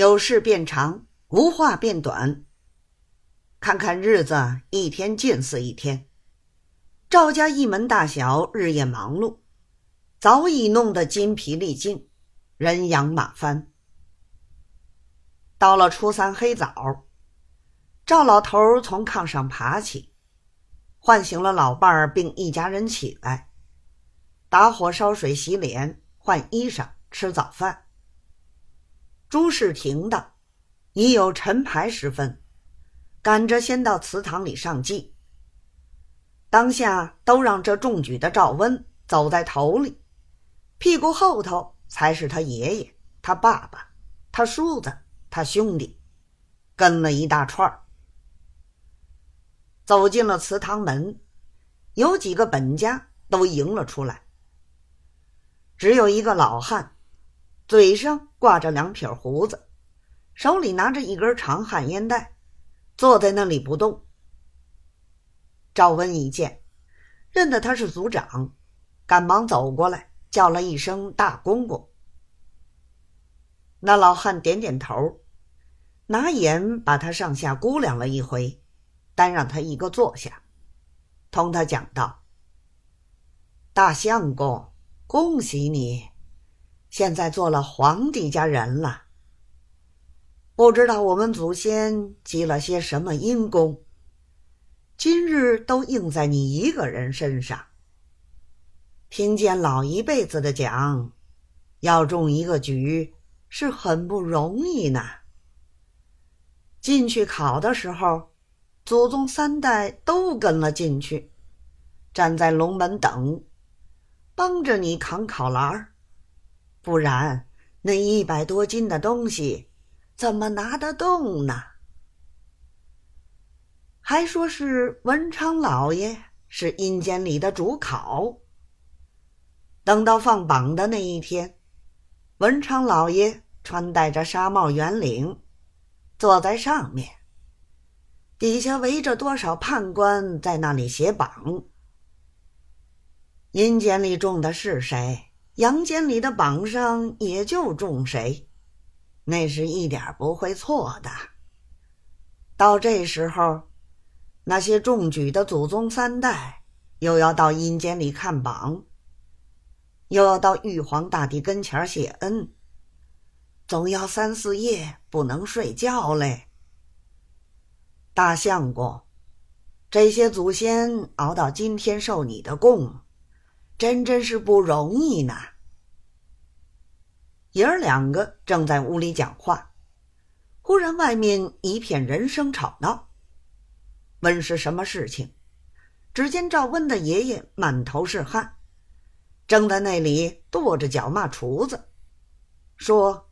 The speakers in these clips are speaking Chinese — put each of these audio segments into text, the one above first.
有事变长，无话变短。看看日子，一天近似一天。赵家一门大小日夜忙碌，早已弄得筋疲力尽，人仰马翻。到了初三黑早，赵老头从炕上爬起，唤醒了老伴儿，并一家人起来，打火烧水、洗脸、换衣裳、吃早饭。诸事停当，已有晨牌时分，赶着先到祠堂里上祭。当下都让这中举的赵温走在头里，屁股后头才是他爷爷、他爸爸、他叔子、他兄弟，跟了一大串儿。走进了祠堂门，有几个本家都迎了出来，只有一个老汉，嘴上挂着两撇胡子，手里拿着一根长旱烟袋，坐在那里不动。赵温一见，认得他是族长，赶忙走过来，叫了一声“大公公”。那老汉点点头，拿眼把他上下估量了一回，单让他一个坐下，同他讲道：“大相公，恭喜你，现在做了皇帝家人了。不知道我们祖先积了些什么阴功。”今日都应在你一个人身上。听见老一辈子的讲，要中一个举是很不容易呢。进去考的时候，祖宗三代都跟了进去，站在龙门等，帮着你扛考篮儿，不然那一百多斤的东西怎么拿得动呢？还说是文昌老爷是阴间里的主考。等到放榜的那一天，文昌老爷穿戴着纱帽圆领，坐在上面，底下围着多少判官在那里写榜。阴间里中的是谁，阳间里的榜上也就中谁，那是一点不会错的。到这时候。那些中举的祖宗三代，又要到阴间里看榜，又要到玉皇大帝跟前谢恩，总要三四夜不能睡觉嘞。大相公，这些祖先熬到今天受你的供，真真是不容易呢。爷儿两个正在屋里讲话，忽然外面一片人声吵闹。问是什么事情？只见赵温的爷爷满头是汗，正在那里跺着脚骂厨子，说：“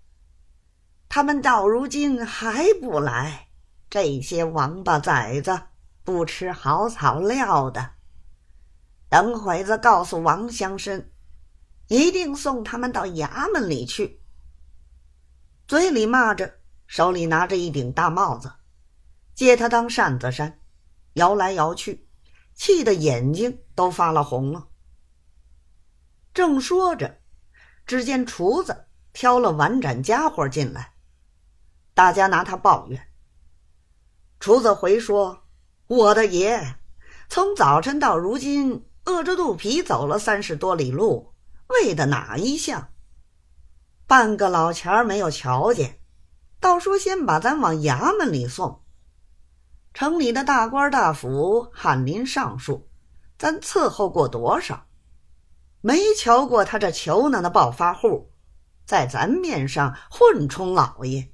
他们到如今还不来，这些王八崽子不吃好草料的。等会子告诉王乡绅，一定送他们到衙门里去。”嘴里骂着，手里拿着一顶大帽子，借他当扇子扇。摇来摇去，气得眼睛都发了红了。正说着，只见厨子挑了碗盏家伙进来，大家拿他抱怨。厨子回说：“我的爷，从早晨到如今，饿着肚皮走了三十多里路，为的哪一项？半个老钱儿没有瞧见，倒说先把咱往衙门里送。”城里的大官大府、翰林尚书，咱伺候过多少？没瞧过他这求呢的暴发户，在咱面上混充老爷，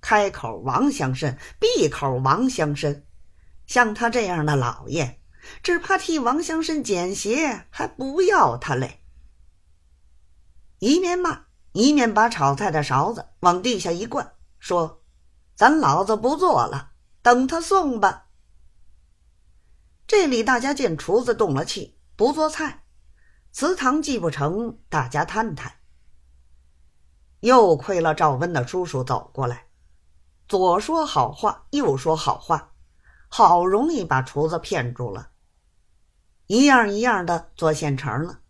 开口王乡绅，闭口王乡绅。像他这样的老爷，只怕替王乡绅捡鞋还不要他嘞。一面骂，一面把炒菜的勺子往地下一灌，说：“咱老子不做了。”等他送吧。这里大家见厨子动了气，不做菜，祠堂祭不成，大家摊摊。又亏了赵温的叔叔走过来，左说好话，右说好话，好容易把厨子骗住了。一样一样的做现成了，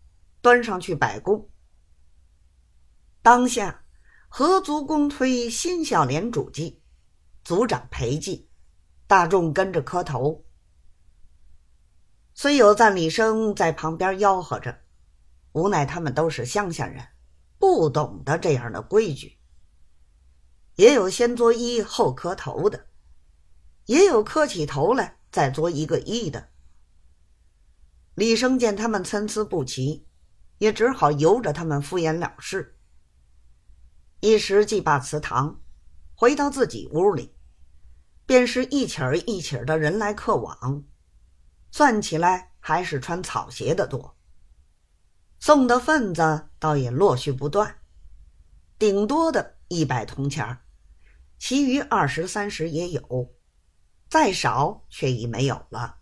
端上去摆供。当下，合族公推新孝廉主祭，族长陪祭，大众跟着磕头。虽有赞礼生在旁边吆喝着，无奈他们都是乡下人，不懂得这样的规矩。也有先作揖后磕头的，也有磕起头来再作一个揖的。李生见他们参差不齐，也只好由着他们敷衍了事。一时祭罢祠堂，回到自己屋里，便是一起儿一起儿的人来客往，算起来还是穿草鞋的多。送的份子倒也陆续不断，顶多的一百铜钱儿。其余二十三十也有，再少却已没有了。